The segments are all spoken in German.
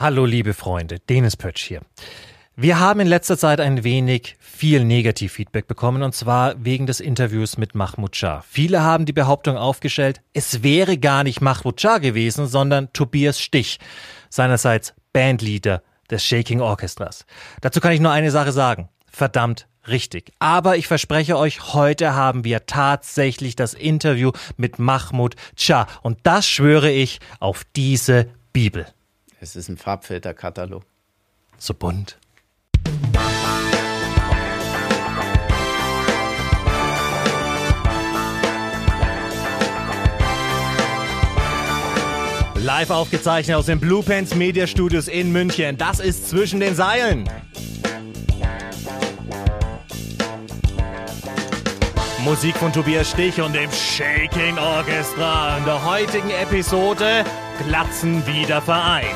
Hallo liebe Freunde, Denis Pötsch hier. Wir haben in letzter Zeit ein wenig viel Negativfeedback bekommen und zwar wegen des Interviews mit Mahmoud Shah. Viele haben die Behauptung aufgestellt, es wäre gar nicht Mahmoud Shah gewesen, sondern Tobias Stich, seinerseits Bandleader des Shaking Orchestras. Dazu kann ich nur eine Sache sagen. Verdammt richtig. Aber ich verspreche euch, heute haben wir tatsächlich das Interview mit Mahmoud Shah und das schwöre ich auf diese Bibel. Es ist ein Farbfilterkatalog. So bunt. Live aufgezeichnet aus den Blue Pants Media Studios in München. Das ist zwischen den Seilen. Musik von Tobias Stich und dem Shaking Orchestra. In der heutigen Episode Glatzen wieder vereint.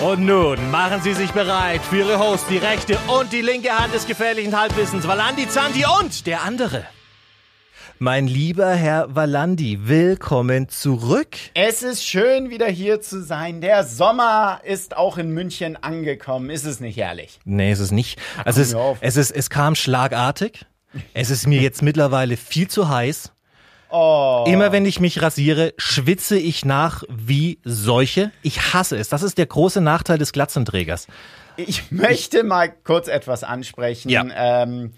Und nun machen Sie sich bereit für Ihre Host, die rechte und die linke Hand des gefährlichen Halbwissens, Valandi Zanti und der andere. Mein lieber Herr Valandi, willkommen zurück. Es ist schön, wieder hier zu sein. Der Sommer ist auch in München angekommen. Ist es nicht herrlich? Nee, ist es nicht. Also es, es, ist, es kam schlagartig. Es ist mir jetzt mittlerweile viel zu heiß. Oh. Immer wenn ich mich rasiere, schwitze ich nach wie Seuche. Ich hasse es. Das ist der große Nachteil des Glatzenträgers. Ich möchte mal kurz etwas ansprechen. Ja. Ähm,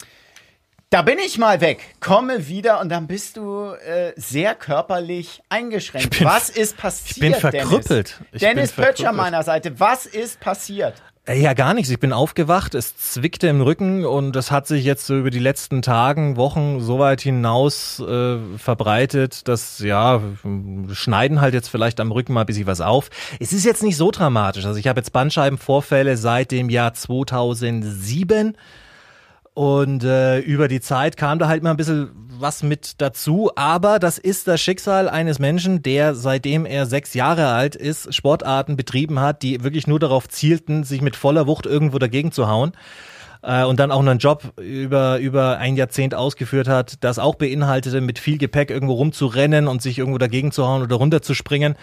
da bin ich mal weg, komme wieder und dann bist du äh, sehr körperlich eingeschränkt. bin- was ist passiert? ich bin verkrüppelt. Dennis, Ich Dennis bin Pötsch an verkrüppelt. meiner Seite. Was ist passiert? Äh, Ja, gar nichts. Ich bin aufgewacht, es zwickte im Rücken und das hat sich jetzt so über die letzten Tagen, Wochen so weit hinaus äh, verbreitet, dass ja, schneiden halt jetzt vielleicht am Rücken mal ein bisschen was auf. Es ist jetzt nicht so dramatisch. Also ich habe jetzt Bandscheibenvorfälle seit dem Jahr 2007 und äh, über die Zeit kam da halt mal ein bisschen was mit dazu. Aber das ist das Schicksal eines Menschen, der seitdem er sechs Jahre alt ist, Sportarten betrieben hat, die wirklich nur darauf zielten, sich mit voller Wucht irgendwo dagegen zu hauen. Äh, und dann auch noch einen Job über, über ein Jahrzehnt ausgeführt hat, das auch beinhaltete, mit viel Gepäck irgendwo rumzurennen und sich irgendwo dagegen zu hauen oder runterzuspringen.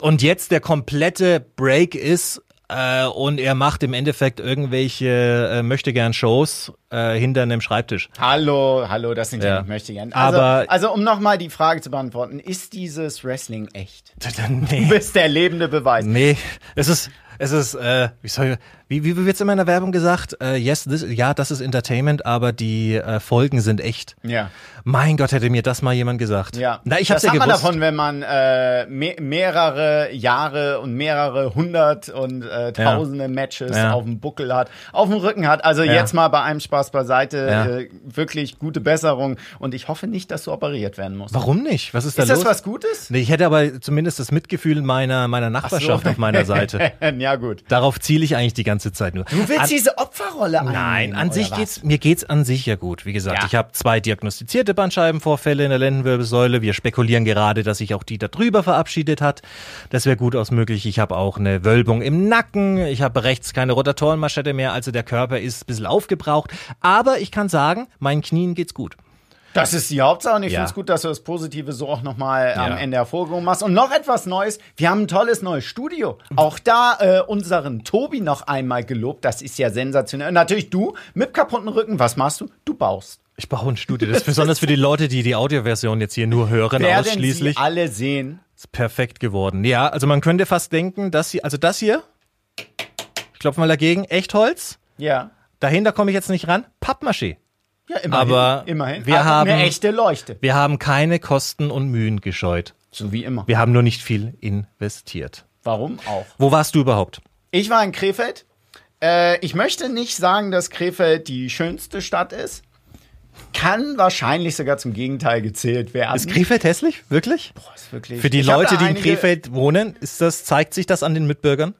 Und jetzt der komplette Break ist, äh, und er macht im Endeffekt irgendwelche äh, möchte gern Shows äh, hinter einem Schreibtisch. Hallo, hallo, das sind ja, Ja. nicht möchte gern. Also, Aber- also um nochmal die Frage zu beantworten, ist dieses Wrestling echt? Du nee. bist der lebende Beweis. nee, es ist es ist äh, wie soll wie wie wird's immer in der Werbung gesagt? Äh, yes, this, ja, das ist Entertainment, aber die äh, Folgen sind echt. Ja. Mein Gott, hätte mir das mal jemand gesagt. Ja, Na, ich das hab's ja hat man gewusst. davon, wenn man äh, me mehrere Jahre und mehrere hundert und äh, tausende Matches Ja. auf dem Buckel hat, auf dem Rücken hat. Also jetzt mal bei einem Spaß beiseite, Ja. äh, wirklich gute Besserung und ich hoffe nicht, dass du operiert werden musst. Warum nicht? Was ist da Ist los? das was Gutes? Nee, ich hätte aber zumindest das Mitgefühl meiner meiner Nachbarschaft auf meiner Seite. ja, gut. Darauf ziele ich eigentlich die ganze Zeit nur. Du willst An- diese Opferrolle Nein, einnehmen, an sich was? geht's mir geht's an sich ja gut. Wie gesagt, Ja. ich habe zwei diagnostizierte Bandscheibenvorfälle in der Lendenwirbelsäule. Wir spekulieren gerade, dass sich auch die da drüber verabschiedet hat. Das wäre gut aus möglich. Ich habe auch eine Wölbung im Nacken. Ich habe rechts keine Rotatorenmaschette mehr. Also der Körper ist ein bisschen aufgebraucht. Aber ich kann sagen, meinen Knien geht's gut. Das ist die Hauptsache und ich Ja. finde es gut, dass du das Positive so auch nochmal am Ja. Ende hervorgehoben hast. Und noch etwas Neues. Wir haben ein tolles neues Studio. Auch da äh, unseren Tobi noch einmal gelobt. Das ist ja sensationell. Und natürlich du mit kaputten Rücken. Was machst du? Du baust. Ich baue ein Studio. Das ist besonders für die Leute, die die Audioversion jetzt hier nur hören, Werden ausschließlich. sie alle sehen. Ist perfekt geworden. Ja, also man könnte fast denken, dass hier, also das hier, ich klopfe mal dagegen, Echtholz. Ja. Dahinter komme ich jetzt nicht ran. Pappmaché. Ja, immerhin. Aber immerhin. wir Aber haben- eine echte Leuchte. Wir haben keine Kosten und Mühen gescheut. So wie immer. Wir haben nur nicht viel investiert. Warum auch? Wo warst du überhaupt? Ich war in Krefeld. Äh, ich möchte nicht sagen, dass Krefeld die schönste Stadt ist. Kann wahrscheinlich sogar zum Gegenteil gezählt werden. Ist Krefeld hässlich? Wirklich? Boah, ist wirklich. Für die Ich Leute, die in Krefeld wohnen, ist das, zeigt sich das an den Mitbürgern?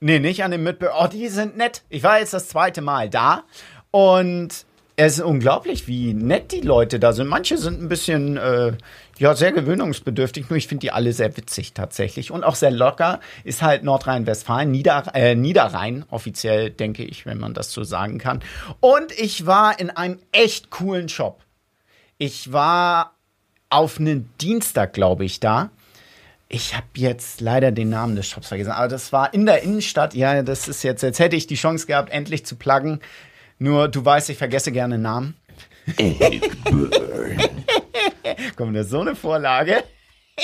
Nee, nicht an den Mitbürgern. Oh, die sind nett. Ich war jetzt das zweite Mal da und es ist unglaublich, wie nett die Leute da sind. Manche sind ein bisschen, äh, ja, sehr gewöhnungsbedürftig, nur ich finde die alle sehr witzig tatsächlich und auch sehr locker. Ist halt Nordrhein-Westfalen, Nieder, äh, Niederrhein, offiziell denke ich, wenn man das so sagen kann. Und ich war in einem echt coolen Shop. Ich war auf einen Dienstag, glaube ich, da. Ich habe jetzt leider den Namen des Shops vergessen, aber das war in der Innenstadt. Ja, das ist jetzt, jetzt hätte ich die Chance gehabt, endlich zu pluggen. Nur du weißt, ich vergesse gerne Namen. Kommt da so eine Vorlage?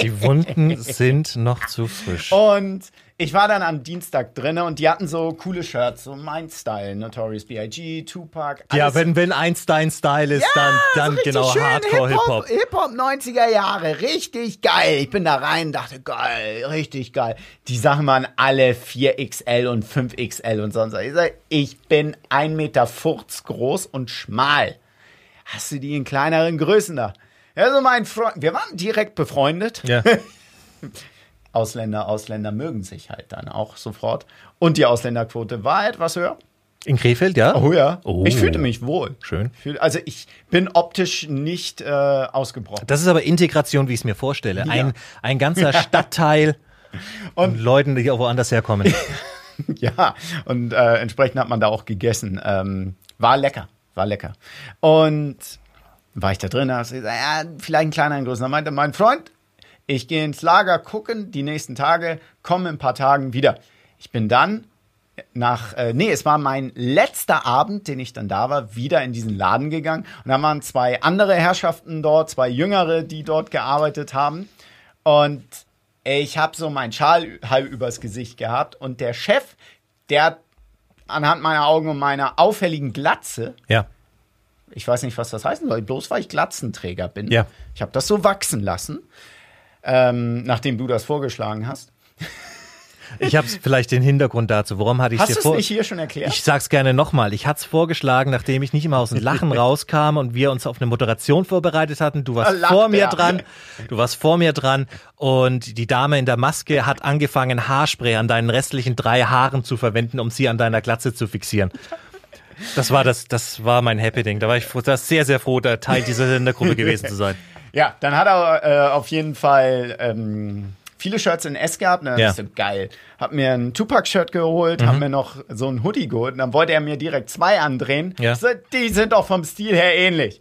Die Wunden sind noch zu frisch. Und ich war dann am Dienstag drinne und die hatten so coole Shirts, so mein Style, Notorious B.I.G., Tupac. ja, alles- wenn, wenn eins dein Style ist, dann, dann so genau schön Hardcore Hip-Hop. Hip-Hop 90er Jahre, richtig geil. Ich bin da rein, dachte, geil, richtig geil. Die Sachen waren alle 4XL und 5XL und sonst was. Ich sag, ich bin 1,40 Meter groß und schmal. Hast du die in kleineren Größen da? Also mein Freund, wir waren direkt befreundet. Ja. Ausländer, Ausländer mögen sich halt dann auch sofort. Und die Ausländerquote war etwas höher. In Krefeld, ja? Oh ja. Oh. Ich fühlte mich wohl. Schön. Also ich bin optisch nicht äh, ausgebrochen. Das ist aber Integration, wie ich es mir vorstelle. Ein, ein ganzer Stadtteil und Leuten, die auch woanders herkommen. Ja, und äh, entsprechend hat man da auch gegessen. Ähm, war lecker, war lecker. Und war ich da drin, du gesagt, ja, vielleicht ein kleiner Größen. Dann meinte mein Freund, ich gehe ins Lager gucken die nächsten Tage, komme in ein paar Tagen wieder. Ich bin dann nach, äh, nee, es war mein letzter Abend, den ich dann da war, wieder in diesen Laden gegangen. Und da waren zwei andere Herrschaften dort, zwei Jüngere, die dort gearbeitet haben. Und ich habe so meinen Schal halb übers Gesicht gehabt. Und der Chef, der hat anhand meiner Augen und meiner auffälligen Glatze, Ja. ich weiß nicht, was das heißen soll, bloß weil ich Glatzenträger bin. Ja. Ich habe das so wachsen lassen, ähm, nachdem du das vorgeschlagen hast. Ich habe vielleicht den Hintergrund dazu. Warum hatte ich Hast dir vor? nicht hier schon erklärt? Ich sag's gerne nochmal. Ich hatte es vorgeschlagen, nachdem ich nicht immer aus dem Lachen rauskam und wir uns auf eine Moderation vorbereitet hatten. Du warst lacht vor mir er. dran. Du warst vor mir dran und die Dame in der Maske hat angefangen, Haarspray an deinen restlichen drei Haaren zu verwenden, um sie an deiner Glatze zu fixieren. Das war das, das war mein Happening. Da war ich froh, da sehr, sehr froh, da Teil dieser Sendergruppe gewesen zu sein. Ja, dann hat er äh, auf jeden Fall ähm, viele Shirts in S gehabt. Dann Ja. so geil. Hab mir ein Tupac-Shirt geholt, hab mir noch so ein Hoodie geholt. Und dann wollte er mir direkt zwei andrehen. Ja. So, die sind doch vom Stil her ähnlich.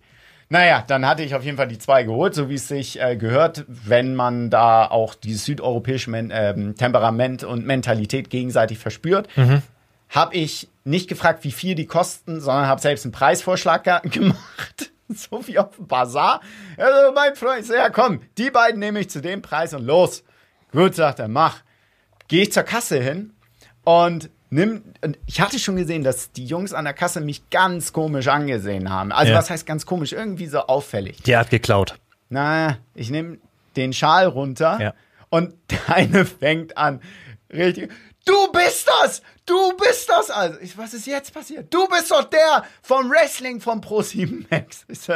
Naja, dann hatte ich auf jeden Fall die zwei geholt, so wie es sich äh, gehört, wenn man da auch dieses südeuropäische Men ähm, Temperament und Mentalität gegenseitig verspürt. Habe ich nicht gefragt, wie viel die kosten, sondern habe selbst einen Preisvorschlag ge- gemacht. So wie auf dem Bazar. Also mein Freund, so, ja komm, die beiden nehme ich zu dem Preis und los. Gut, sagt er, mach. Gehe ich zur Kasse hin und nimm. Und ich hatte schon gesehen, dass die Jungs an der Kasse mich ganz komisch angesehen haben. Also Ja. was heißt ganz komisch? Irgendwie so auffällig. Der hat geklaut. Na, ich nehme den Schal runter Ja. und der eine fängt an, richtig. Du bist das! Du bist das! Also, ich, was ist jetzt passiert? Du bist doch der vom Wrestling von Pro7 Max. Ich so,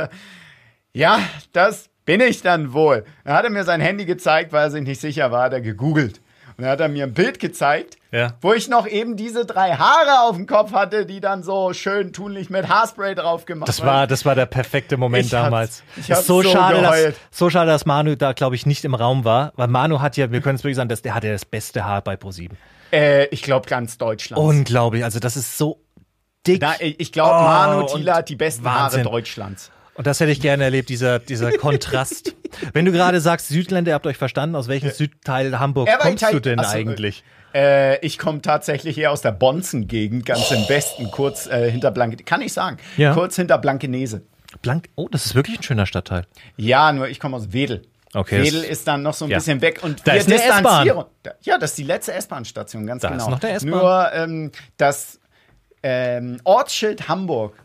ja, das bin ich dann wohl. Dann hat er mir sein Handy gezeigt, weil er sich nicht sicher war, hat er gegoogelt. Und dann hat er mir ein Bild gezeigt, Ja. wo ich noch eben diese drei Haare auf dem Kopf hatte, die dann so schön tunlich mit Haarspray drauf gemacht Das war, das war der perfekte Moment Ich hab's- damals. ich Ist hab's so, so schade, dass, geheult. so schade, dass Manu da, glaube ich, nicht im Raum war. Weil Manu hat ja, wir können es wirklich sagen, dass der hatte das beste Haar bei ProSieben. Äh, ich glaube ganz Deutschland. Unglaublich. Also das ist so dick. Na, ich glaube, Oh, Manu und Thiele hat die besten Wahnsinn. Haare Deutschlands. Und das hätte ich gerne erlebt, dieser, dieser Kontrast. Wenn du gerade sagst, Südländer, ihr habt euch verstanden, aus welchem Südteil Hamburg Er kommst du denn Ach so, eigentlich? Äh, ich komme tatsächlich eher aus der Bonzen-Gegend, ganz im Westen, kurz äh, hinter Blanke, kann ich sagen, Ja. kurz hinter Blankenese. Blank, oh, das ist wirklich ein schöner Stadtteil. Ja, nur ich komme aus Wedel. Okay, das- Wedel ist dann noch so ein Ja. bisschen weg und Da wir ist eine distanzieren- Ja, das ist die letzte S-Bahn-Station, ganz Da genau. ist noch der S-Bahn. Nur ähm, das ähm, Ortsschild Hamburg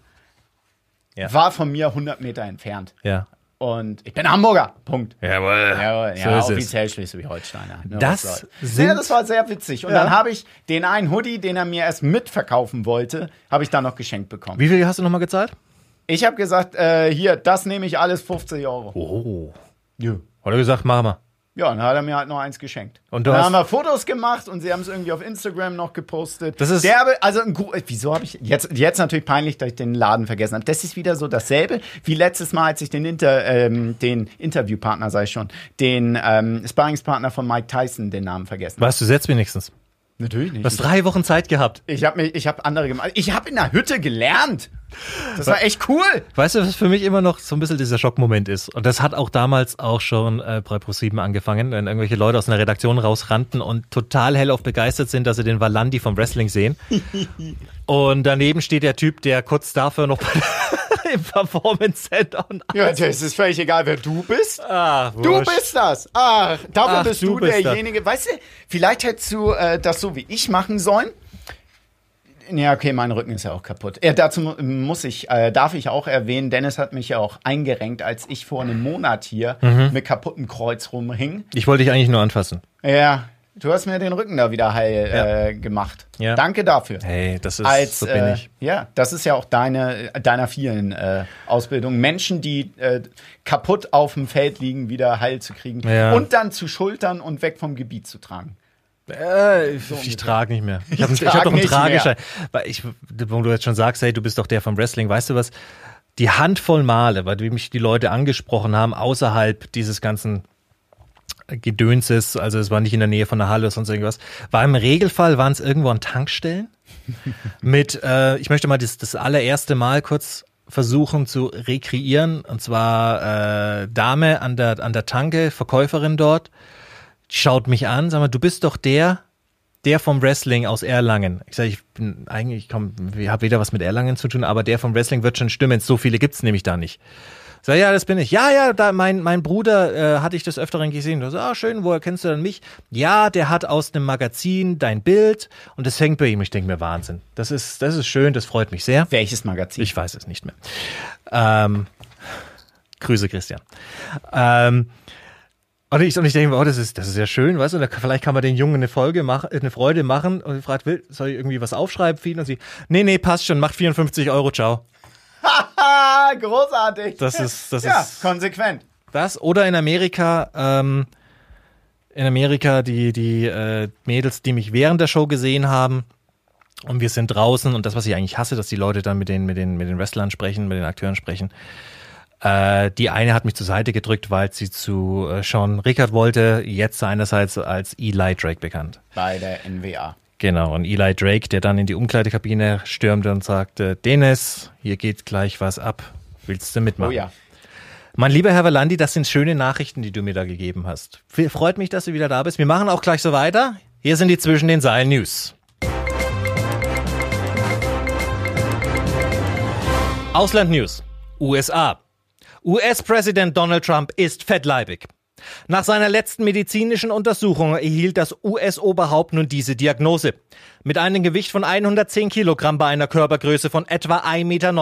Ja. war von mir 100 Meter entfernt. Ja. Und ich bin Hamburger. Punkt. Jawohl. Ja, So ja ist es. offiziell Schleswig-Holsteiner. Nur Das sind- ja, das war sehr witzig. Und Ja. dann habe ich den einen Hoodie, den er mir erst mitverkaufen wollte, habe ich dann noch geschenkt bekommen. Wie viel hast du nochmal gezahlt? Ich habe gesagt, äh, hier, das nehme ich alles 50 Euro. Oh. Ja. Hat er gesagt, mach mal. Ja, dann hat er mir halt noch eins geschenkt. Und du dann hast- haben wir Fotos gemacht und sie haben es irgendwie auf Instagram noch gepostet. Das ist- Derbe, also ein Gru- wieso habe ich jetzt jetzt natürlich peinlich, dass ich den Laden vergessen habe. Das ist wieder so dasselbe wie letztes Mal, als ich den Inter, ähm, den Interviewpartner sei schon, den ähm, Sparringspartner von Mike Tyson den Namen vergessen. Weißt du jetzt wenigstens? Natürlich nicht. Du hast drei Wochen Zeit gehabt. Ich habe ich hab andere gemacht. Ich habe in der Hütte gelernt. Das war echt cool. Weißt du, was für mich immer noch so ein bisschen dieser Schockmoment ist? Und das hat auch damals auch schon äh, bei Pro7 angefangen, wenn irgendwelche Leute aus einer Redaktion rausrannten und total hellauf begeistert sind, dass sie den Valandi vom Wrestling sehen. und daneben steht der Typ, der kurz dafür noch im Performance Center und Ja, das ist völlig egal, wer du bist. Ah, Du bist das. Ah, dafür Ach, bist du du, bist derjenige. Weißt du, vielleicht hättest du äh, das so wie ich machen sollen. Ja, okay, mein Rücken ist ja auch kaputt. Ja, dazu mu- muss ich, äh, darf ich auch erwähnen, Dennis hat mich ja auch eingerenkt, als ich vor einem Monat hier Mhm. mit kaputtem Kreuz rumhing. Ich wollte dich eigentlich nur anfassen. Ja, du hast mir den Rücken da wieder heil Ja. äh, gemacht. Ja. Danke dafür. Hey, das ist Als, so bin äh, ich. Ja, das ist ja auch deine, deiner vielen äh, Ausbildungen. Menschen, die äh, kaputt auf dem Feld liegen, wieder heil zu kriegen Ja. und dann zu schultern und weg vom Gebiet zu tragen. Äh, ich trage nicht mehr. Ich habe hab doch einen. Trageschein. Weil ich, wo du jetzt schon sagst, hey, du bist doch der vom Wrestling, weißt du was? Die Handvoll Male, weil mich die Leute angesprochen haben, außerhalb dieses ganzen Gedönses, also es war nicht in der Nähe von der Halle oder sonst irgendwas, war im Regelfall, waren es irgendwo an Tankstellen mit, äh, ich möchte mal das, das allererste Mal kurz versuchen zu rekreieren, und zwar äh, Dame an der, an der Tanke, Verkäuferin dort, schaut mich an, sag mal, du bist doch der, der vom Wrestling aus Erlangen. Ich sage, ich bin eigentlich, ich komm, ich habe weder was mit Erlangen zu tun, aber der vom Wrestling wird schon stimmen. So viele gibt's nämlich da nicht. Sag, ja, das bin ich. Ja, ja, da mein, mein Bruder äh, hatte ich des Öfteren gesehen. Du so, ah, schön, woher kennst du denn mich? Ja, der hat aus dem Magazin dein Bild und das hängt bei ihm. Ich denke mir, Wahnsinn. Das ist, das ist schön, das freut mich sehr. Welches Magazin? Ich weiß es nicht mehr. Ähm, Grüße, Christian. Ähm, und ich, und ich denke, mir, oh, das ist, das ist ja schön, weißt du, da, vielleicht kann man den Jungen eine Folge machen, eine Freude machen und fragt, will, soll ich irgendwie was aufschreiben für ihn? Und sie, nee, nee, passt schon, macht 54 Euro, ciao. Großartig. Das ist, das ja, ist konsequent. das. Oder in Amerika, ähm, in Amerika die, die äh, Mädels, die mich während der Show gesehen haben, und wir sind draußen und das, was ich eigentlich hasse, dass die Leute dann mit den, mit den, mit den Wrestlern sprechen, mit den Akteuren sprechen. Äh, die eine hat mich zur Seite gedrückt, weil sie zu äh, Sean Rickard wollte, jetzt seinerseits als Eli Drake bekannt. Bei der NWA. Genau, und Eli Drake, der dann in die Umkleidekabine stürmte und sagte, Dennis, hier geht gleich was ab. Willst du mitmachen? Oh ja. Mein lieber Herr Valandi, das sind schöne Nachrichten, die du mir da gegeben hast. Freut mich, dass du wieder da bist. Wir machen auch gleich so weiter. Hier sind die Zwischen den Seilen News. Ausland News. USA. US-Präsident Donald Trump ist fettleibig. Nach seiner letzten medizinischen Untersuchung erhielt das US-Oberhaupt nun diese Diagnose. Mit einem Gewicht von 110 Kilogramm bei einer Körpergröße von etwa 1,90 Meter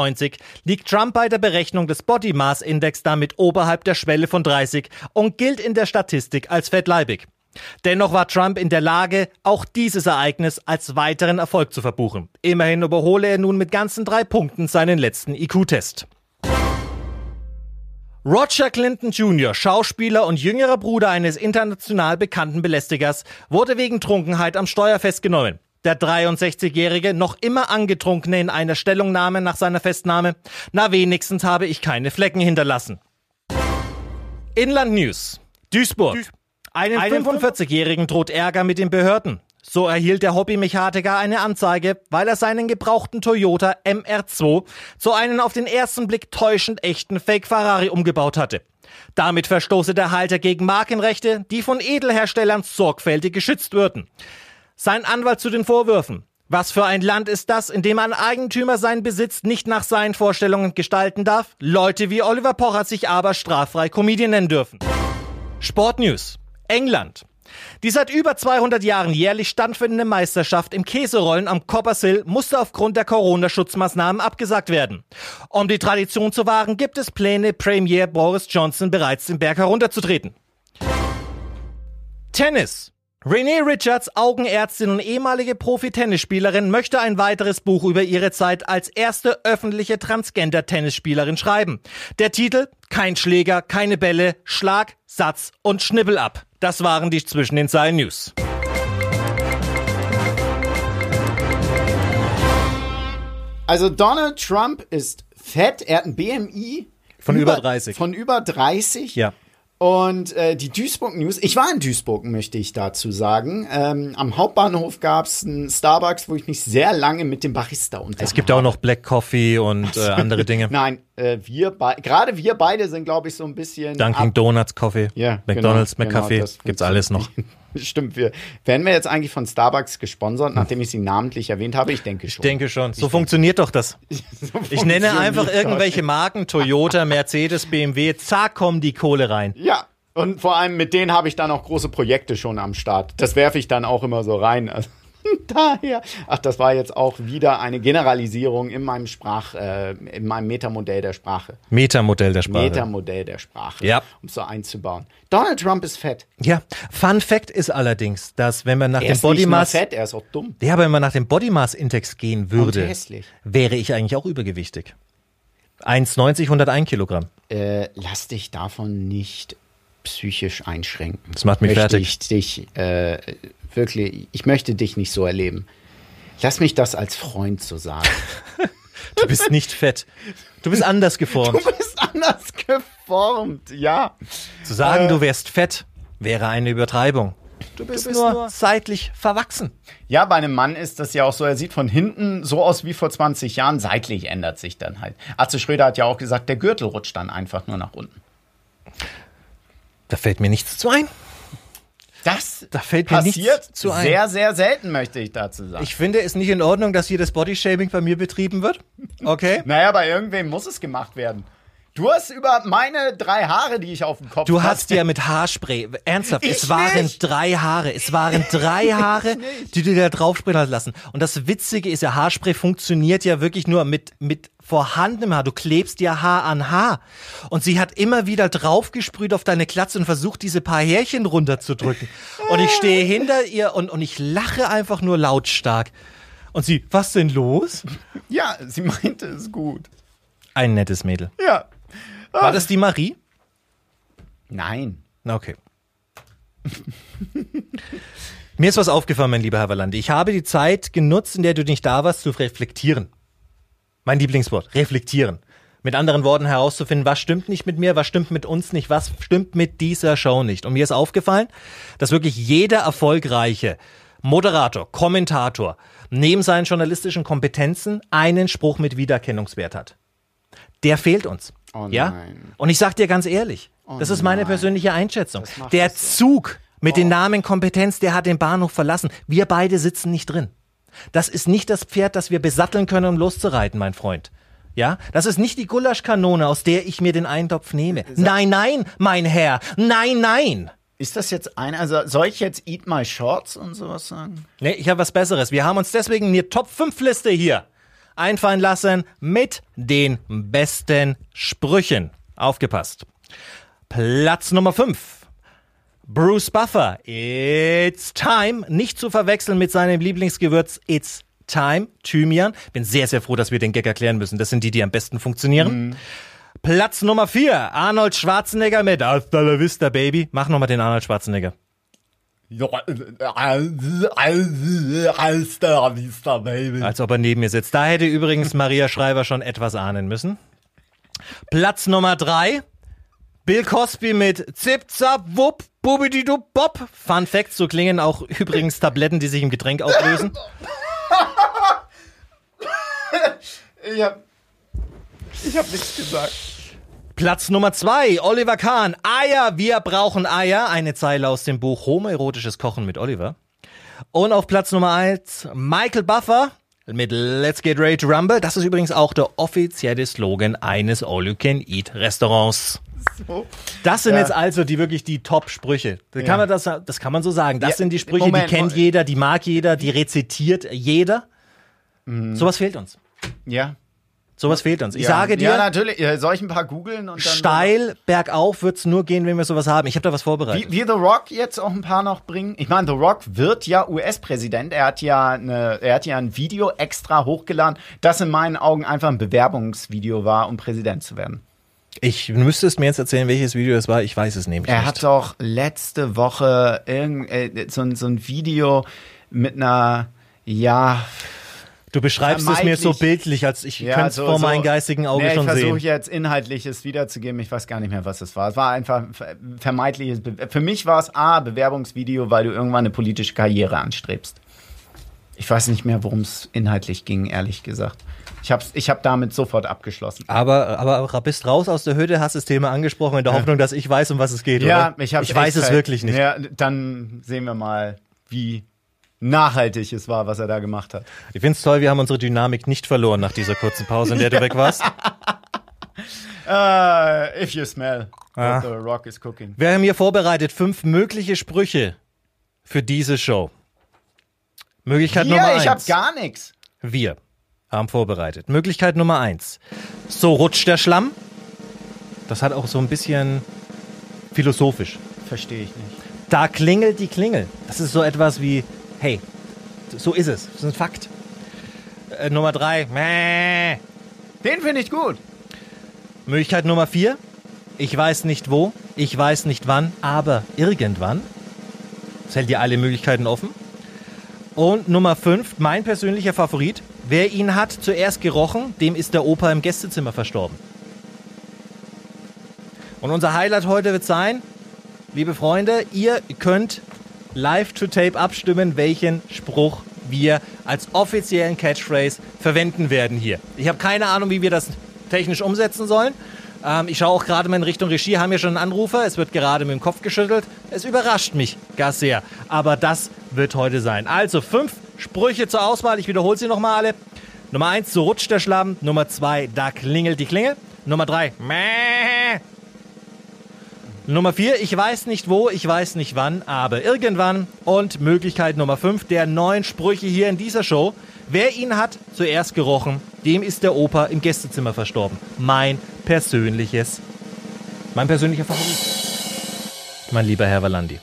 liegt Trump bei der Berechnung des Body Mass Index damit oberhalb der Schwelle von 30 und gilt in der Statistik als fettleibig. Dennoch war Trump in der Lage, auch dieses Ereignis als weiteren Erfolg zu verbuchen. Immerhin überhole er nun mit ganzen drei Punkten seinen letzten IQ-Test. Roger Clinton Jr., Schauspieler und jüngerer Bruder eines international bekannten Belästigers, wurde wegen Trunkenheit am Steuer festgenommen. Der 63-Jährige, noch immer angetrunkene in einer Stellungnahme nach seiner Festnahme, na wenigstens habe ich keine Flecken hinterlassen. Inland News. Duisburg. Einen 45-Jährigen droht Ärger mit den Behörden. So erhielt der Hobbymechaniker eine Anzeige, weil er seinen gebrauchten Toyota MR2 zu einem auf den ersten Blick täuschend echten Fake Ferrari umgebaut hatte. Damit verstoße der Halter gegen Markenrechte, die von Edelherstellern sorgfältig geschützt würden. Sein Anwalt zu den Vorwürfen. Was für ein Land ist das, in dem ein Eigentümer seinen Besitz nicht nach seinen Vorstellungen gestalten darf? Leute wie Oliver Pocher sich aber straffrei Comedian nennen dürfen. Sportnews. England. Die seit über 200 Jahren jährlich stattfindende Meisterschaft im Käserollen am Coppersill musste aufgrund der Corona-Schutzmaßnahmen abgesagt werden. Um die Tradition zu wahren, gibt es Pläne, Premier Boris Johnson bereits den Berg herunterzutreten. Tennis. Renee Richards, Augenärztin und ehemalige Profi-Tennisspielerin, möchte ein weiteres Buch über ihre Zeit als erste öffentliche Transgender-Tennisspielerin schreiben. Der Titel Kein Schläger, keine Bälle, Schlag, Satz und Schnippel ab. Das waren die zwischen den Zeilen News. Also Donald Trump ist fett, er hat ein BMI Von über 30. Von über 30. Ja. Und äh, die Duisburg News, ich war in Duisburg, möchte ich dazu sagen. Ähm, am Hauptbahnhof gab es einen Starbucks, wo ich mich sehr lange mit dem Barista unterhalte. Es gibt auch noch Black Coffee und äh, andere Dinge. Nein, äh, wir gerade wir beide sind, glaube ich, so ein bisschen. Dunkin' Donuts Coffee, Ja, McDonald's, genau, McCafe, genau, gibt's alles noch. Stimmt, wir werden wir jetzt eigentlich von Starbucks gesponsert, nachdem ich sie namentlich erwähnt habe. Ich denke schon. Ich denke schon. So funktioniert doch das. Ich nenne einfach irgendwelche Marken, Toyota, Mercedes, BMW, zack, kommen die Kohle rein. Ja, und vor allem mit denen habe ich dann auch große Projekte schon am Start. Das werfe ich dann auch immer so rein. Also, daher, ach, das war jetzt auch wieder eine Generalisierung in meinem Sprach, äh, in meinem Metamodell der Sprache. Metamodell der Sprache. Metamodell der Sprache, Ja. um es so einzubauen. Donald Trump ist fett. Ja, Fun Fact ist allerdings, dass wenn man nach Er dem Body Mass, fett, er ist auch dumm. ja, aber wenn man nach dem Body Mass Index gehen würde, wäre ich eigentlich auch übergewichtig. 1,90, 101 Kilogramm. Äh, lass dich davon nicht psychisch einschränken. Das macht mich möchte fertig. Ich dich äh, wirklich, ich möchte dich nicht so erleben. Lass mich das als Freund so sagen. Du bist nicht fett. Du bist anders geformt. Du bist anders geformt, ja. Zu sagen, Äh. du wärst fett, wäre eine Übertreibung. Du bist, nur, seitlich verwachsen. Ja, bei einem Mann ist das ja auch so, er sieht von hinten so aus wie vor 20 Jahren, seitlich ändert sich dann halt. Atze Schröder hat ja auch gesagt, der Gürtel rutscht dann einfach nur nach unten. Da fällt mir nichts zu ein. Das Da fällt mir passiert zu ein. sehr, sehr selten, möchte ich dazu sagen. Ich finde es nicht in Ordnung, dass hier das Bodyshaming bei mir betrieben wird. Okay? naja, bei irgendwem muss es gemacht werden. Du hast über meine drei Haare, die ich auf dem Kopf Du hatte- hast ja mit Haarspray, ernsthaft, Ich es waren nicht. drei Haare, es waren drei Haare, die du da draufsprayen hast lassen. Und das Witzige ist ja, Haarspray funktioniert ja wirklich nur mit, mit vorhandenem Haar. Du klebst ja Haar an Haar. Und sie hat immer wieder draufgesprüht auf deine Glatze und versucht, diese paar Härchen runterzudrücken. Und ich stehe hinter ihr und, und ich lache einfach nur lautstark. Und sie, was denn los? Ja, sie meinte es gut. Ein nettes Mädel. Ja. War das die Marie? Nein. Na, Okay. Mir ist was aufgefallen, mein lieber Herr Valandi. Ich habe die Zeit genutzt, in der du nicht da warst, zu reflektieren. Mein Lieblingswort, reflektieren. Mit anderen Worten herauszufinden, was stimmt nicht mit mir, was stimmt mit uns nicht, was stimmt mit dieser Show nicht. Und mir ist aufgefallen, dass wirklich jeder erfolgreiche Moderator, Kommentator neben seinen journalistischen Kompetenzen einen Spruch mit Wiedererkennungswert hat. Der fehlt uns. Oh ja? Und ich sag dir ganz ehrlich, das ist meine nein. persönliche Einschätzung. Der Zug mit dem Namen Kompetenz, der hat den Bahnhof verlassen. Wir beide sitzen nicht drin. Das ist nicht das Pferd, das wir besatteln können, um loszureiten, mein Freund. Ja, das ist nicht die Gulaschkanone, aus der ich mir den Eintopf nehme. Nein, nein, mein Herr. Nein, nein. Ist das jetzt ein, also soll ich jetzt Eat My Shorts und sowas sagen? Nee, ich habe was Besseres. Wir haben uns deswegen eine Top 5 Liste hier einfallen lassen mit den besten Sprüchen. Aufgepasst. Platz Nummer 5. Bruce Buffer. It's time. Nicht zu verwechseln mit seinem Lieblingsgewürz It's time. Thymian. Bin sehr, sehr froh, dass wir den Gag erklären müssen. Das sind die, die am besten funktionieren. Platz Nummer 4. Arnold Schwarzenegger mit Hasta la vista, Baby. Mach nochmal den Arnold Schwarzenegger. Als ob er neben mir sitzt. Da hätte übrigens Maria Schreiber schon etwas ahnen müssen. Platz Nummer drei. Bill Cosby mit Zip, Zap, Wupp, Bubididu, Bob. Fun Fact, so klingen auch übrigens Tabletten, die sich im Getränk auflösen. Ich hab, ich hab nichts gesagt. Platz Nummer zwei, Oliver Kahn. Eier, wir brauchen Eier. Eine Zeile aus dem Buch Homoerotisches Kochen mit Oliver. Und auf Platz Nummer eins, Michael Buffer mit Let's Get Ready to Rumble. Das ist übrigens auch der offizielle Slogan eines All-You-Can-Eat-Restaurants. So. Das sind Ja. jetzt also die wirklich die Top-Sprüche. Da Ja. kann man das, das kann man so sagen. Das Ja, sind die Sprüche, Moment, die kennt Moment. jeder, die mag jeder, die rezitiert jeder. Mhm. Sowas fehlt uns. Ja. Sowas fehlt uns. Ich ja. sage dir, Ja, natürlich. Soll ich ein paar googeln steil bergauf wird's nur gehen, wenn wir sowas haben. Ich habe da was vorbereitet. Wie, wie The Rock jetzt auch ein paar noch bringen. Ich meine, The Rock wird ja US-Präsident. Er hat ja eine, er hat ja ein Video extra hochgeladen, das in meinen Augen einfach ein Bewerbungsvideo war, um Präsident zu werden. Ich müsstest mir jetzt erzählen, welches Video es war. Ich weiß es nämlich Er nicht. hat doch letzte Woche irgend, äh, so, ein- so ein Video mit einer, ja, Du beschreibst es mir so bildlich, als ich Ja, könnte es so- vor so- meinem geistigen Auge nee, schon ich versuche sehen. jetzt Inhaltliches wiederzugeben. Ich weiß gar nicht mehr, was es war. Es war einfach ver- vermeintliches. Be Für mich war es A, Bewerbungsvideo, weil du irgendwann eine politische Karriere anstrebst. Ich weiß nicht mehr, worum es inhaltlich ging, ehrlich gesagt. Ich habe ich hab damit sofort abgeschlossen. Aber, aber bist raus aus der Hütte, hast das Thema angesprochen in der Hoffnung, dass ich weiß, um was es geht, Ja, oder? ich Ich weiß es wirklich nicht. Ja, dann sehen wir mal, wie nachhaltig es war, was er da gemacht hat. Ich find's toll, wir haben unsere Dynamik nicht verloren nach dieser kurzen Pause, in der du weg warst. Uh, if you smell Ah. what the rock is cooking. Wir haben hier vorbereitet fünf mögliche Sprüche für diese Show. Möglichkeit Nummer Ja, eins. ich habe gar nichts. Wir haben vorbereitet. Möglichkeit Nummer eins. So rutscht der Schlamm. Das hat auch so ein bisschen philosophisch. Verstehe ich nicht. Da klingelt die Klingel. Das ist so etwas wie, hey, so ist es. Das ist ein Fakt. Äh, Nummer drei. Mäh. Den finde ich gut. Möglichkeit Nummer vier. Ich weiß nicht wo, ich weiß nicht wann, aber irgendwann. Das hält dir alle Möglichkeiten offen. Und Nummer fünf, mein persönlicher Favorit. Wer ihn hat zuerst gerochen, dem ist der Opa im Gästezimmer verstorben. Und unser Highlight heute wird sein, liebe Freunde, ihr könnt live to tape abstimmen, welchen Spruch wir als offiziellen Catchphrase verwenden werden hier. Ich habe keine Ahnung, wie wir das technisch umsetzen sollen. Ähm, ich schaue auch gerade mal in Richtung Regie, haben wir schon einen Anrufer, es wird gerade mit dem Kopf geschüttelt. Es überrascht mich gar sehr, aber das wird heute sein. Also fünf Sprüche zur Auswahl, ich wiederhole sie nochmal alle. Nummer eins, so rutscht der Schlamm. Nummer zwei, da klingelt die Klingel. Nummer drei, Mäh. Nummer vier, ich weiß nicht wo, ich weiß nicht wann, aber irgendwann. Und Möglichkeit Nummer fünf, der neuen Sprüche hier in dieser Show. Wer ihn hat zuerst gerochen, dem ist der Opa im Gästezimmer verstorben. Mein persönliches, mein persönlicher Favorit. Mein lieber Herr Valandi.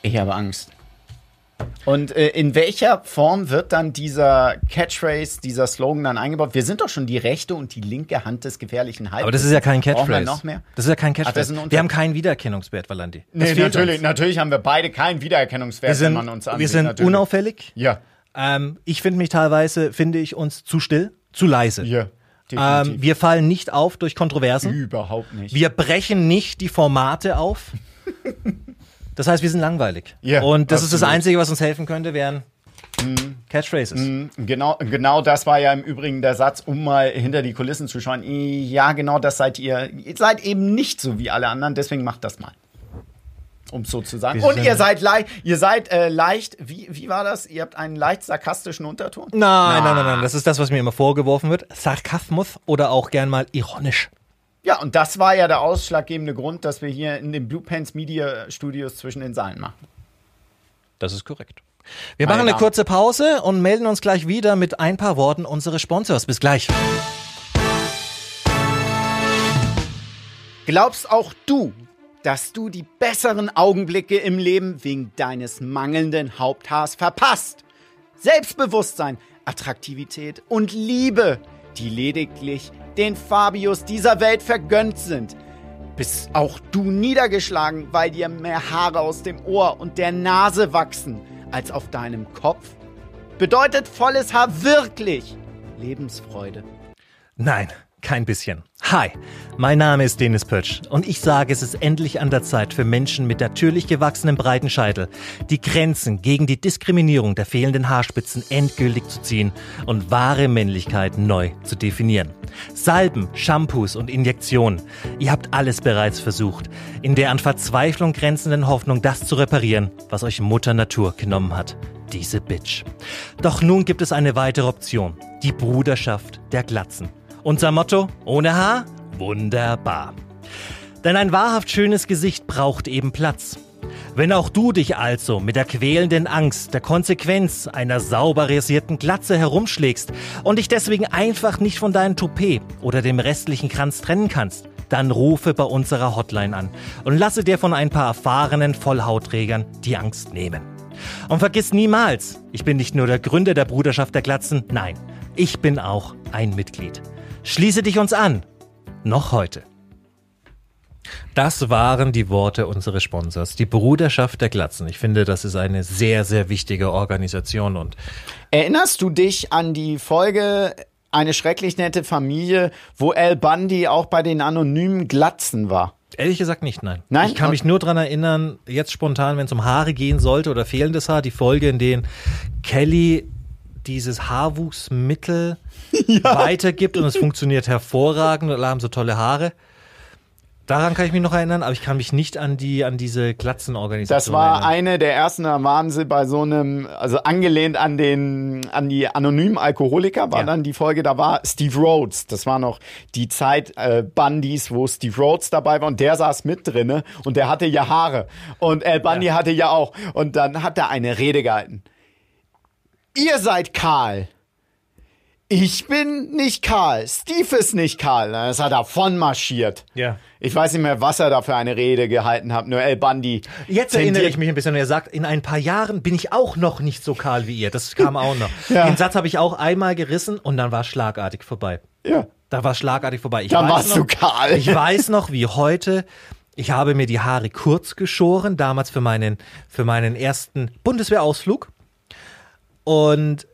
Ich habe Angst. Und äh, in welcher Form wird dann dieser Catchphrase, dieser Slogan dann eingebaut? Wir sind doch schon die rechte und die linke Hand des gefährlichen Halbes. Aber das ist ja kein Catchphrase. noch mehr? Das ist ja kein Ach, Catchphrase. Unter- Wir haben keinen Wiedererkennungswert, Valandi. Das Nee, natürlich, uns. natürlich haben wir beide keinen Wiedererkennungswert, Wir sind, wenn man uns ansieht. wir sind natürlich. unauffällig. Ja, Ähm, ich finde mich teilweise, finde ich uns zu still, zu leise. ja, Ähm, wir fallen nicht auf durch Kontroversen. Überhaupt nicht. Wir brechen nicht die Formate auf. Das heißt, wir sind langweilig. Ja, Und das ist das absolut. Einzige, was uns helfen könnte, wären Catchphrases. Genau, genau das war ja im Übrigen der Satz, um mal hinter die Kulissen zu schauen. Ja, genau das seid ihr. Ihr seid eben nicht so wie alle anderen, deswegen macht das mal. Um es so zu sagen. Und ihr seid leicht, ihr seid äh, leicht, wie, wie war das? Ihr habt einen leicht sarkastischen Unterton? Nein, nein, nein, nein. Das ist das, was mir immer vorgeworfen wird. Sarkasmus oder auch gern mal ironisch. Ja, und das war ja der ausschlaggebende Grund, dass wir hier in den Blue Pants Media Studios zwischen den Seilen machen. Das ist korrekt. Wir Meine machen eine Damen. kurze Pause und melden uns gleich wieder mit ein paar Worten unseres Sponsors. Bis gleich. Glaubst auch du, dass du die besseren Augenblicke im Leben wegen deines mangelnden Haupthaars verpasst? Selbstbewusstsein, Attraktivität und Liebe, die lediglich den Fabius dieser Welt vergönnt sind. Bist auch du niedergeschlagen, weil dir mehr Haare aus dem Ohr und der Nase wachsen als auf deinem Kopf? Bedeutet volles Haar wirklich Lebensfreude? Nein, kein bisschen. Hi, mein Name ist Denis Pötsch und ich sage, es ist endlich an der Zeit für Menschen mit natürlich gewachsenem breiten Scheitel, die Grenzen gegen die Diskriminierung der fehlenden Haarspitzen endgültig zu ziehen und wahre Männlichkeit neu zu definieren. Salben, Shampoos und Injektionen. Ihr habt alles bereits versucht, in der an Verzweiflung grenzenden Hoffnung, das zu reparieren, was euch Mutter Natur genommen hat. Diese Bitch. Doch nun gibt es eine weitere Option. Die Bruderschaft der Glatzen. Unser Motto, ohne Haar, wunderbar. Denn ein wahrhaft schönes Gesicht braucht eben Platz. Wenn auch du dich also mit der quälenden Angst der Konsequenz einer sauber rasierten Glatze herumschlägst und dich deswegen einfach nicht von deinem Toupet oder dem restlichen Kranz trennen kannst, dann rufe bei unserer Hotline an und lasse dir von ein paar erfahrenen Vollhautträgern die Angst nehmen. Und vergiss niemals, ich bin nicht nur der Gründer der Bruderschaft der Glatzen, nein, ich bin auch ein Mitglied. Schließe dich uns an. Noch heute. Das waren die Worte unseres Sponsors, die Bruderschaft der Glatzen. Ich finde, das ist eine sehr, sehr wichtige Organisation und Erinnerst du dich an die Folge Eine schrecklich nette Familie, wo Al Bundy auch bei den anonymen Glatzen war? Ehrlich gesagt nicht, nein. Nein? Ich kann mich nur dran erinnern, jetzt spontan, wenn es um Haare gehen sollte oder fehlendes Haar, die Folge, in denen Kelly dieses Haarwuchsmittel weitergibt und es funktioniert hervorragend und alle haben so tolle Haare. Daran kann ich mich noch erinnern, aber ich kann mich nicht an die an diese Glatzenorganisation Das war erinnern. eine der ersten, da waren sie bei so einem, also angelehnt an den, an die anonymen Alkoholiker, war Ja. dann die Folge, da war Steve Rhodes. Das war noch die Zeit äh, Bundys, wo Steve Rhodes dabei war und der saß mit drinne und der hatte ja Haare und Al Bundy hatte ja auch. Und dann hat er eine Rede gehalten. Ihr seid Karl. Ich bin nicht Karl. Steve ist nicht Karl. Dann ist er davon marschiert. Ja. Ich weiß nicht mehr, was er da für eine Rede gehalten hat. Nur El Bundy. Jetzt erinnere ich mich ein bisschen. Er sagt, in ein paar Jahren bin ich auch noch nicht so kahl wie ihr. Das kam auch noch. Ja. Den Satz habe ich auch einmal gerissen und dann war schlagartig vorbei. Ja. Da war schlagartig vorbei. Ich Dann weiß warst noch, du kahl. Ich weiß noch, wie heute. Ich habe mir die Haare kurz geschoren, damals für meinen, für meinen ersten Bundeswehrausflug. Und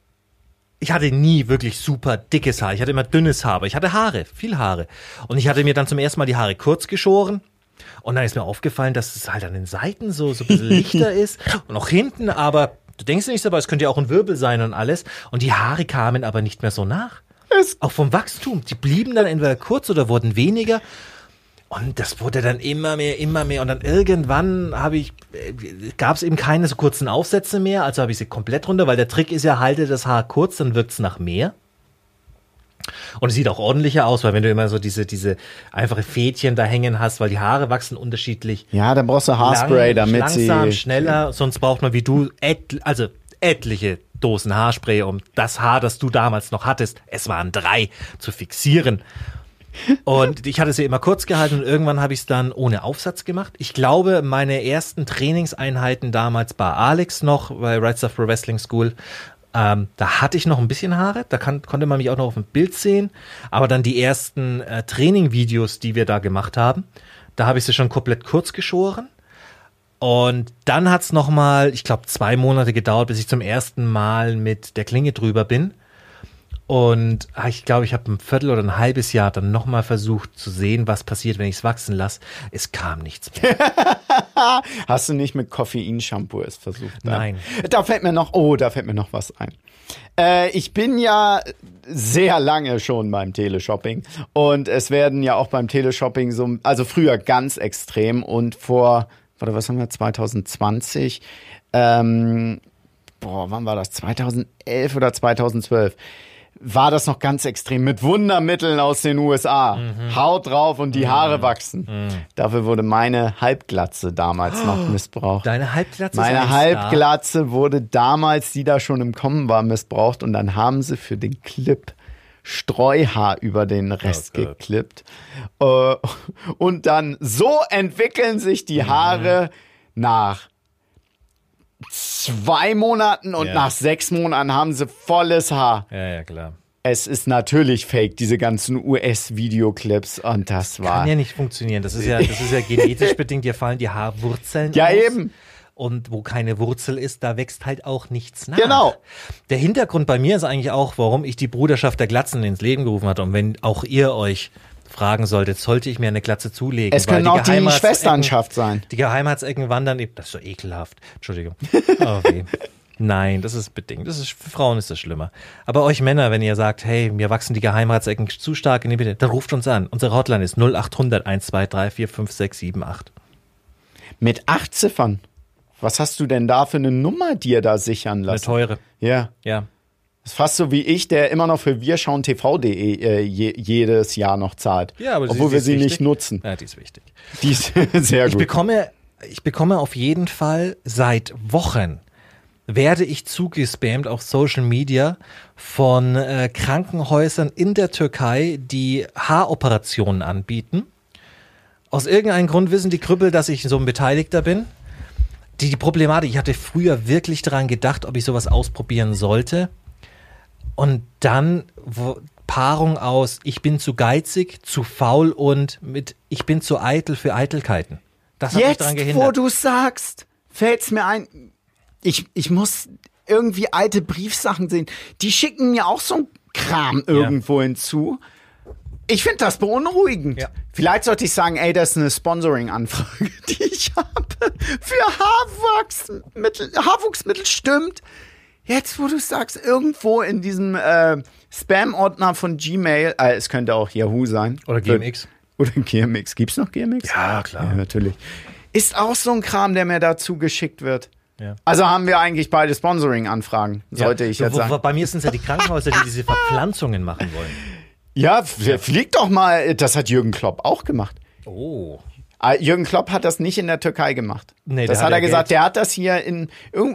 ich hatte nie wirklich super dickes Haar. Ich hatte immer dünnes Haar, aber ich hatte Haare, viel Haare. Und ich hatte mir dann zum ersten Mal die Haare kurz geschoren. Und dann ist mir aufgefallen, dass es halt an den Seiten so, so ein bisschen lichter ist und auch hinten, aber du denkst nicht dabei, es könnte ja auch ein Wirbel sein und alles. Und die Haare kamen aber nicht mehr so nach. Es- Auch vom Wachstum. Die blieben dann entweder kurz oder wurden weniger. Und das wurde dann immer mehr, immer mehr. Und dann irgendwann habe ich, gab es eben keine so kurzen Aufsätze mehr. Also habe ich sie komplett runter, weil der Trick ist ja, halte das Haar kurz, dann wirkt's nach mehr. Und es sieht auch ordentlicher aus, weil wenn du immer so diese, diese einfache Fädchen da hängen hast, weil die Haare wachsen unterschiedlich. Ja, dann brauchst du Haarspray, lang, damit langsam, sie. schneller. Sonst braucht man wie du, et, also etliche Dosen Haarspray, um das Haar, das du damals noch hattest, es waren drei, zu fixieren. Und ich hatte sie immer kurz gehalten und irgendwann habe ich es dann ohne Aufsatz gemacht. Ich glaube, meine ersten Trainingseinheiten damals bei Alex noch, bei Right Stuff Pro Wrestling School, ähm, da hatte ich noch ein bisschen Haare, da kann, konnte man mich auch noch auf dem Bild sehen. Aber dann die ersten äh, Training-Videos, die wir da gemacht haben, da habe ich sie schon komplett kurz geschoren. Und dann hat's noch mal, ich glaube, zwei Monate gedauert, bis ich zum ersten Mal mit der Klinge drüber bin. Und ah, ich glaube, ich habe ein Viertel oder ein halbes Jahr dann noch mal versucht zu sehen, was passiert, wenn ich es wachsen lasse. Es kam nichts mehr. Hast du nicht mit Koffeinshampoo es versucht? ne? Nein. Da fällt mir noch, oh, da fällt mir noch was ein. Äh, ich bin ja sehr lange schon beim Teleshopping und es werden ja auch beim Teleshopping so, also früher ganz extrem und vor, warte, was haben wir, 2020, ähm, boah, wann war das? 2011 oder 2012? War das noch ganz extrem mit Wundermitteln aus den USA. Haut drauf und die Haare wachsen. Dafür wurde meine Halbglatze damals noch missbraucht. Deine Halbglatze Meine ein Star. Halbglatze wurde damals, die da schon im Kommen war, missbraucht und dann haben sie für den Clip Streuhaar über den Rest Oh geklippt. Äh, Und dann so entwickeln sich Mhm. die Haare nach zwei Monaten und Ja. nach sechs Monaten haben sie volles Haar. Ja, ja, klar. Es ist natürlich fake, diese ganzen US-Videoclips und das war. Kann ja nicht funktionieren. Das ist ja, das ist ja genetisch bedingt. Dir fallen die Haarwurzeln Ja, aus. eben. Und wo keine Wurzel ist, da wächst halt auch nichts nach. Genau. Der Hintergrund bei mir ist eigentlich auch, warum ich die Bruderschaft der Glatzen ins Leben gerufen hatte. Und wenn auch ihr euch fragen solltet, sollte ich mir eine Glatze zulegen? Es können auch die Schwesternschaft sein. Die Geheimratsecken wandern eben, das ist so ekelhaft. Entschuldigung. Oh, weh. Nein, das ist bedingt. Das ist, für Frauen ist das schlimmer. Aber euch Männer, wenn ihr sagt, hey, mir wachsen die Geheimratsecken zu stark in die Mitte, dann ruft uns an. Unsere Hotline ist 0800 123 45678. Mit acht Ziffern. Was hast du denn da für eine Nummer dir da sichern Eine lassen? teure. Ja. Ja. Das ist fast so wie ich, der immer noch für wirschauentv.de äh, je, jedes Jahr noch zahlt. Ja, aber Obwohl die wir sie wichtig. nicht nutzen. Ja, die ist wichtig. Die ist sehr Ich gut. bekomme, ich bekomme auf jeden Fall seit Wochen werde ich zugespammt auf Social Media von äh, Krankenhäusern in der Türkei, die Haaroperationen anbieten. Aus irgendeinem Grund wissen die Krüppel, dass ich so ein Beteiligter bin. Die, die Problematik, ich hatte früher wirklich daran gedacht, ob ich sowas ausprobieren sollte. Und dann wo, Paarung aus ich bin zu geizig, zu faul und mit ich bin zu eitel für Eitelkeiten. Das hat mich Jetzt, daran wo gehindert. du sagst, fällt's mir ein, ich, ich muss irgendwie alte Briefsachen sehen. Die schicken mir auch so ein Kram irgendwo hinzu. Ich finde das beunruhigend. Ja. Vielleicht sollte ich sagen, ey, das ist eine Sponsoring-Anfrage, die ich habe für Haarwachsmittel. Haarwuchsmittel stimmt. Jetzt, wo du sagst, irgendwo in diesem äh, Spam-Ordner von Gmail, äh, es könnte auch Yahoo sein. Oder GMX. Oder GMX. Gibt's noch GMX? Ja, klar. Ja, natürlich. Ist auch so ein Kram, der mir dazu geschickt wird. Ja. Also haben wir eigentlich beide Sponsoring-Anfragen, sollte Ja. ich jetzt sagen. Bei mir sind es ja die Krankenhäuser, die diese Verpflanzungen machen wollen. Ja, flieg doch mal. Das hat Jürgen Klopp auch gemacht. Oh. Ah, Jürgen Klopp hat das nicht in der Türkei gemacht. Nee, das hat hat er gesagt. Geld. Der hat das hier in,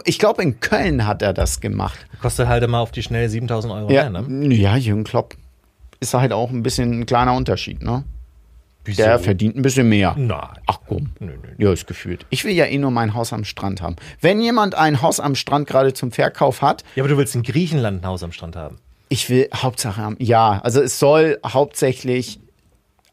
ich glaube in Köln hat er das gemacht. Kostet halt immer auf die Schnelle 7000 Euro Ja, mehr, ne? ja Jürgen Klopp ist halt auch ein bisschen ein kleiner Unterschied, ne? Wieso? Der verdient ein bisschen mehr. Nein. Ach komm. Nö, nö. Ja, ist gefühlt. Ich will ja eh nur mein Haus am Strand haben. Wenn jemand ein Haus am Strand gerade zum Verkauf hat, Ja, aber du willst in Griechenland ein Haus am Strand haben. ich will Hauptsache haben. Ja, also es soll hauptsächlich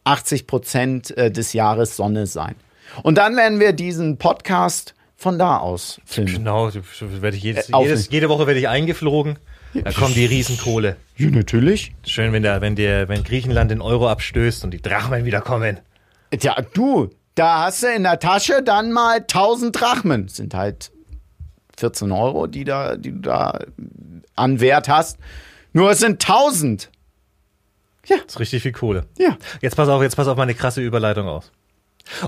80 Prozent äh, des Jahres Sonne sein. Und dann werden wir diesen Podcast von da aus filmen. Genau, werde ich jedes, Äh, jedes, jede Woche werde ich eingeflogen. Da kommt die Riesenkohle. Ja, natürlich. Schön, wenn der, wenn der, wenn Griechenland den Euro abstößt und die Drachmen wieder kommen. Ja, du, da hast du in der Tasche dann mal 1000 Drachmen. Sind halt 14 Euro, die, da, die du da an Wert hast. Nur es sind 1000. Das ist richtig viel Kohle. Ja. Jetzt pass auf, jetzt pass auf meine krasse Überleitung aus.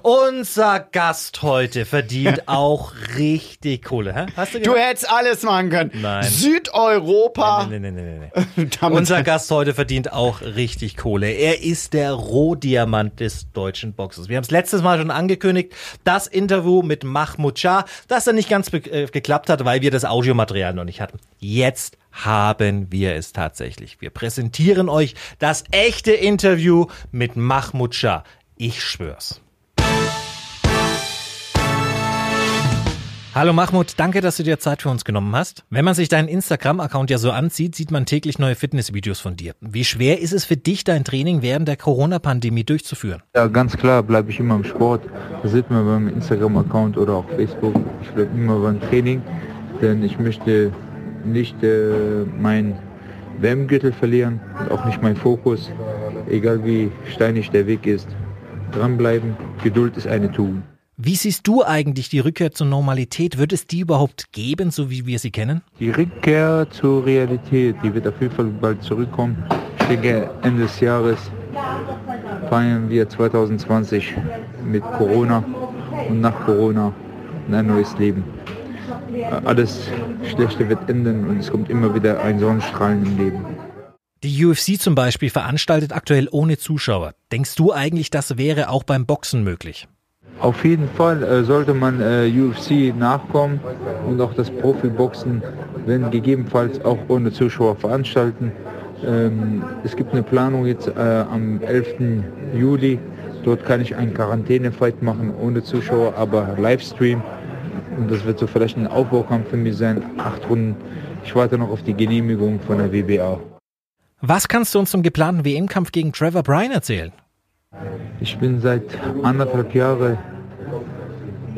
Unser Gast heute verdient auch richtig Kohle. Hä? Hast du Du gehört? hättest alles machen können. Nein. Südeuropa. Nee, nee, nee, nee, nee. Damit- Unser Gast heute verdient auch richtig Kohle. Er ist der Rohdiamant des deutschen Boxes. Wir haben es letztes Mal schon angekündigt, das Interview mit Mahmoud Shah, das dann nicht ganz äh, geklappt hat, weil wir das Audiomaterial noch nicht hatten. Jetzt haben wir es tatsächlich. Wir präsentieren euch das echte Interview mit Mahmoud Shah. Ich schwör's. Hallo Mahmoud, danke, dass du dir Zeit für uns genommen hast. Wenn man sich deinen Instagram-Account ja so ansieht, sieht man täglich neue Fitnessvideos von dir. Wie schwer ist es für dich, dein Training während der Corona-Pandemie durchzuführen? Ja, ganz klar bleibe ich immer im Sport. Das sieht man beim Instagram-Account oder auch Facebook. Ich bleibe immer beim Training, denn ich möchte nicht äh, mein WM-Gürtel verlieren und auch nicht meinen Fokus. Egal wie steinig der Weg ist, dranbleiben. Geduld ist eine Tugend. Wie siehst du eigentlich die Rückkehr zur Normalität? Wird es die überhaupt geben, so wie wir sie kennen? Die Rückkehr zur Realität, die wird auf jeden Fall bald zurückkommen. Ich denke, Ende des Jahres feiern wir 2020 mit Corona und nach Corona ein neues Leben. Alles Schlechte wird enden und es kommt immer wieder ein Sonnenstrahlen im Leben. Die UFC zum Beispiel veranstaltet aktuell ohne Zuschauer. Denkst du eigentlich, das wäre auch beim Boxen möglich? Auf jeden Fall äh, sollte man äh, UFC nachkommen und auch das Profiboxen, wenn gegebenenfalls auch ohne Zuschauer veranstalten. Ähm, es gibt eine Planung jetzt äh, am 11. Juli. Dort kann ich einen Quarantänefight machen ohne Zuschauer, aber Livestream. Und das wird so vielleicht ein Aufbaukampf für mich sein. Acht Runden. Ich warte noch auf die Genehmigung von der WBA. Was kannst du uns zum geplanten WM-Kampf gegen Trevor Bryan erzählen? Ich bin seit anderthalb Jahren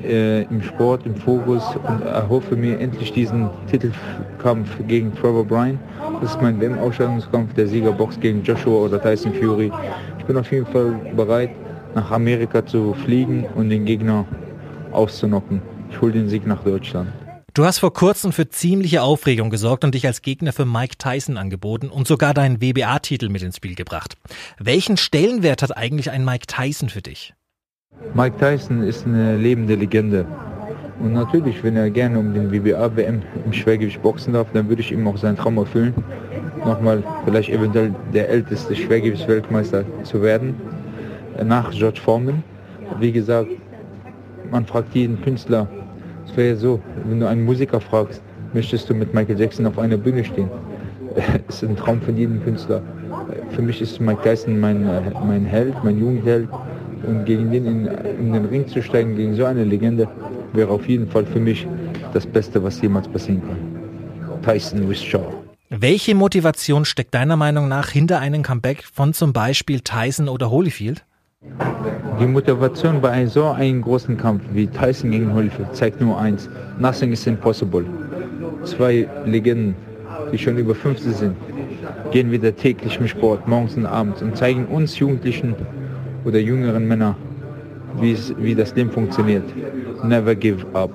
äh, im Sport, im Fokus und erhoffe mir endlich diesen Titelkampf gegen Trevor Bryan. Das ist mein WM-Ausscheidungskampf, der Sieger boxt gegen Joshua oder Tyson Fury. Ich bin auf jeden Fall bereit, nach Amerika zu fliegen und den Gegner auszunocken. Ich hole den Sieg nach Deutschland. Du hast vor kurzem für ziemliche Aufregung gesorgt und dich als Gegner für Mike Tyson angeboten und sogar deinen WBA-Titel mit ins Spiel gebracht. Welchen Stellenwert hat eigentlich ein Mike Tyson für dich? Mike Tyson ist eine lebende Legende. Und natürlich, wenn er gerne um den WBA-WM im Schwergewicht boxen darf, dann würde ich ihm auch seinen Traum erfüllen, nochmal vielleicht eventuell der älteste Schwergewichtsweltmeister zu werden, nach George Foreman. Wie gesagt, man fragt jeden Künstler, es wäre so, wenn du einen Musiker fragst, möchtest du mit Michael Jackson auf einer Bühne stehen? Es ist ein Traum von jedem Künstler. Für mich ist Mike Tyson mein, mein Held, mein Jugendheld. Und gegen den in, in den Ring zu steigen, gegen so eine Legende, wäre auf jeden Fall für mich das Beste, was jemals passieren kann. Tyson with Shaw. Welche Motivation steckt deiner Meinung nach hinter einem Comeback von zum Beispiel Tyson oder Holyfield? Die Motivation bei so einem großen Kampf wie Tyson gegen Holyfield zeigt nur eins. Nothing is impossible. Zwei Legenden, die schon über 50 sind, gehen wieder täglich im Sport, morgens und abends und zeigen uns Jugendlichen oder jüngeren Männer, wie das Leben funktioniert. Never give up.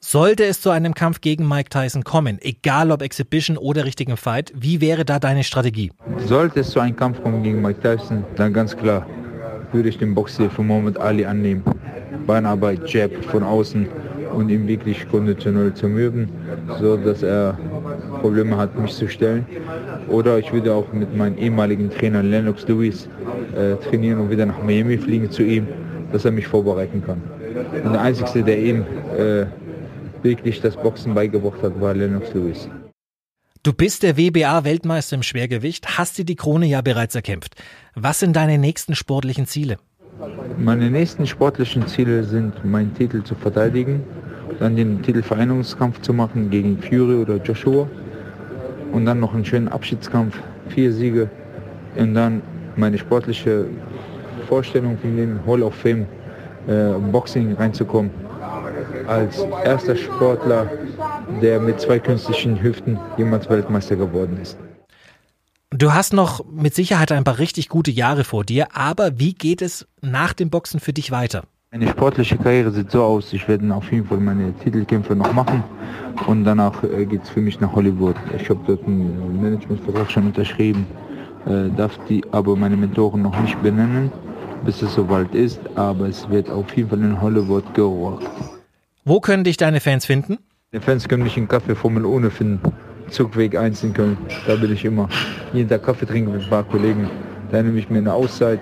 Sollte es zu einem Kampf gegen Mike Tyson kommen, egal ob Exhibition oder richtigen Fight, wie wäre da deine Strategie? Sollte es zu einem Kampf kommen gegen Mike Tyson, dann ganz klar würde ich den Boxstil von Muhammad Ali annehmen. Beinarbeit, Jab von außen und ihn wirklich konditionell zu mögen, so dass er Probleme hat, mich zu stellen. Oder ich würde auch mit meinem ehemaligen Trainer Lennox Lewis äh, trainieren und wieder nach Miami fliegen zu ihm, dass er mich vorbereiten kann. Und der Einzige, der ihm äh, wirklich das Boxen beigebracht hat, war Lennox Lewis. Du bist der WBA-Weltmeister im Schwergewicht, hast dir die Krone ja bereits erkämpft. Was sind deine nächsten sportlichen Ziele? Meine nächsten sportlichen Ziele sind, meinen Titel zu verteidigen, dann den Titelvereinigungskampf zu machen gegen Fury oder Joshua und dann noch einen schönen Abschiedskampf, vier Siege und dann meine sportliche Vorstellung von dem Hall of Fame äh, Boxing reinzukommen als erster Sportler, der mit zwei künstlichen Hüften jemals Weltmeister geworden ist. Du hast noch mit Sicherheit ein paar richtig gute Jahre vor dir, aber wie geht es nach dem Boxen für dich weiter? Meine sportliche Karriere sieht so aus, ich werde auf jeden Fall meine Titelkämpfe noch machen und danach äh, geht es für mich nach Hollywood. Ich habe dort einen Managementvertrag schon unterschrieben, äh, darf die aber meine Mentoren noch nicht benennen, bis es soweit ist, aber es wird auf jeden Fall in Hollywood gerockt. Wo können dich deine Fans finden? Die Fans können mich in Kaffee Formel ohne finden. Zugweg 1 in Köln. Da bin ich immer. Jeden Tag Kaffee trinken mit ein paar Kollegen. Da nehme ich mir eine Auszeit.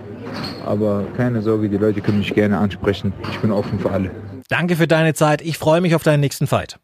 Aber keine Sorge, die Leute können mich gerne ansprechen. Ich bin offen für alle. Danke für deine Zeit. Ich freue mich auf deinen nächsten Fight.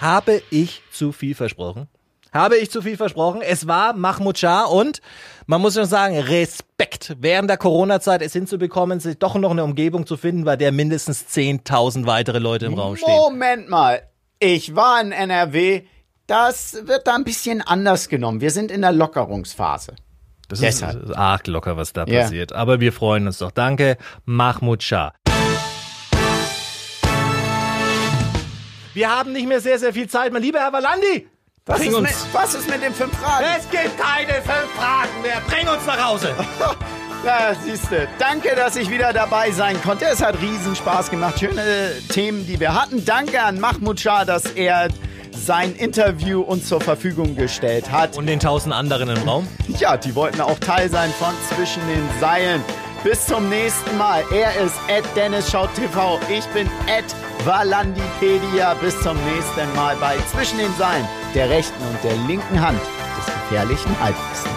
Habe ich zu viel versprochen? Habe ich zu viel versprochen? Es war Mahmoud Shah und man muss noch sagen, Respekt. Während der Corona-Zeit es hinzubekommen, sich doch noch eine Umgebung zu finden, bei der mindestens 10.000 weitere Leute im Raum stehen. Moment mal. Ich war in NRW. Das wird da ein bisschen anders genommen. Wir sind in der Lockerungsphase. Das Deshalb. ist arg locker, was da yeah. passiert. Aber wir freuen uns doch. Danke, Mahmoud Shah. Wir haben nicht mehr sehr, sehr viel Zeit. Mein lieber Herr Valandi, was ist, mit, was ist mit den fünf Fragen? Es gibt keine fünf Fragen mehr. Bring uns nach Hause. Ja, siehste. Danke, dass ich wieder dabei sein konnte. Es hat riesen Spaß gemacht. Schöne Themen, die wir hatten. Danke an Mahmoud Shah, dass er sein Interview uns zur Verfügung gestellt hat. Und den tausend anderen im Raum? Ja, die wollten auch Teil sein von Zwischen den Seilen. Bis zum nächsten Mal. Er ist Schaut TV. Ich bin Ed Valandipedia. Bis zum nächsten Mal bei Zwischen den Seilen, der rechten und der linken Hand des gefährlichen Halbwissens.